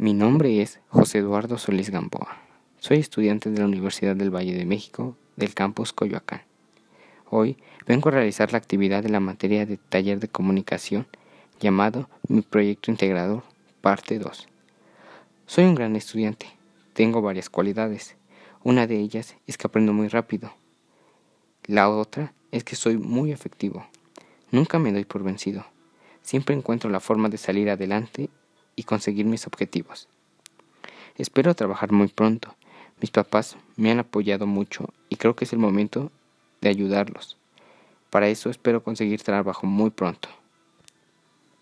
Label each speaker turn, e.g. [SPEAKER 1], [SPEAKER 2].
[SPEAKER 1] Mi nombre es José Eduardo Solís Gamboa. Soy estudiante de la Universidad del Valle de México del campus Coyoacán. Hoy vengo a realizar la actividad de la materia de taller de comunicación llamado Mi Proyecto Integrador, parte 2. Soy un gran estudiante. Tengo varias cualidades. Una de ellas es que aprendo muy rápido. La otra es que soy muy efectivo. Nunca me doy por vencido. Siempre encuentro la forma de salir adelante y conseguir mis objetivos. Espero trabajar muy pronto. Mis papás me han apoyado mucho y creo que es el momento de ayudarlos. Para eso espero conseguir trabajo muy pronto.